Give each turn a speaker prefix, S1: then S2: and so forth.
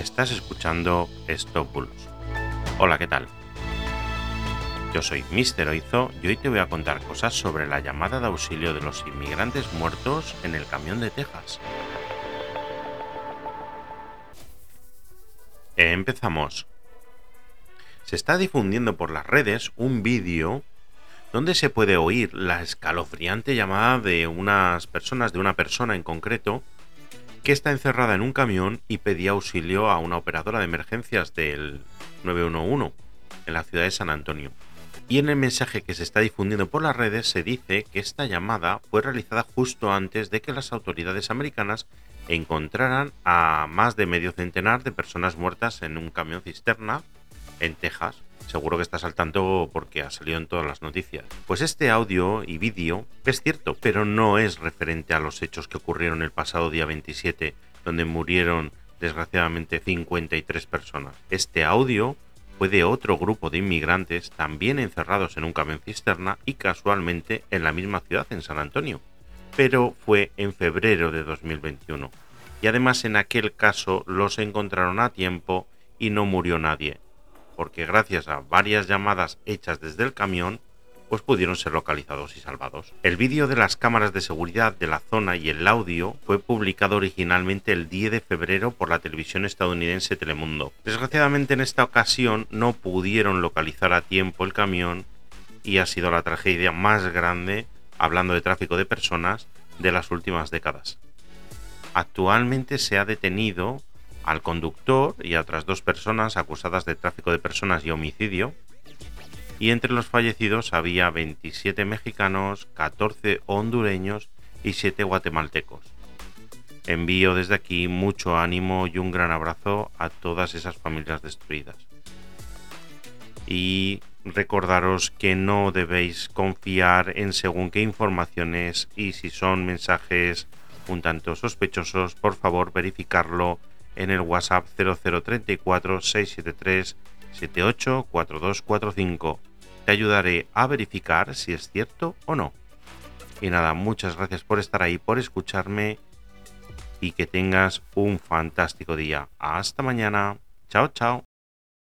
S1: Estás escuchando Stop. Hola, ¿qué tal? Yo soy Mr. Oizo y hoy te voy a contar cosas sobre la llamada de auxilio de los inmigrantes muertos en el camión de Texas. Empezamos. Se está difundiendo por las redes un vídeo donde se puede oír la escalofriante llamada de unas personas, de una persona en concreto, que está encerrada en un camión y pedía auxilio a una operadora de emergencias del 911 en la ciudad de San Antonio. Y en el mensaje que se está difundiendo por las redes se dice que esta llamada fue realizada justo antes de que las autoridades americanas encontraran a más de medio centenar de personas muertas en un camión cisterna en Texas. Seguro que estás al tanto porque ha salido en todas las noticias. Pues este audio y vídeo es cierto, pero no es referente a los hechos que ocurrieron el pasado día 27, donde murieron desgraciadamente 53 personas. Este audio fue de otro grupo de inmigrantes también encerrados en un camión cisterna y casualmente en la misma ciudad, en San Antonio. Pero fue en febrero de 2021. Y además en aquel caso los encontraron a tiempo y no murió nadie porque gracias a varias llamadas hechas desde el camión, pues pudieron ser localizados y salvados. El vídeo de las cámaras de seguridad de la zona y el audio fue publicado originalmente el 10 de febrero por la televisión estadounidense Telemundo. Desgraciadamente en esta ocasión no pudieron localizar a tiempo el camión y ha sido la tragedia más grande, hablando de tráfico de personas, de las últimas décadas. Actualmente se ha detenido al conductor y a otras dos personas acusadas de tráfico de personas y homicidio. Y entre los fallecidos había 27 mexicanos, 14 hondureños y 7 guatemaltecos. Envío desde aquí mucho ánimo y un gran abrazo a todas esas familias destruidas. Y recordaros que no debéis confiar en según qué informaciones y si son mensajes un tanto sospechosos, por favor verificarlo en el WhatsApp 0034 673 784245. Te ayudaré a verificar si es cierto o no. Y nada, muchas gracias por estar ahí, por escucharme y que tengas un fantástico día. Hasta mañana. Chao, chao.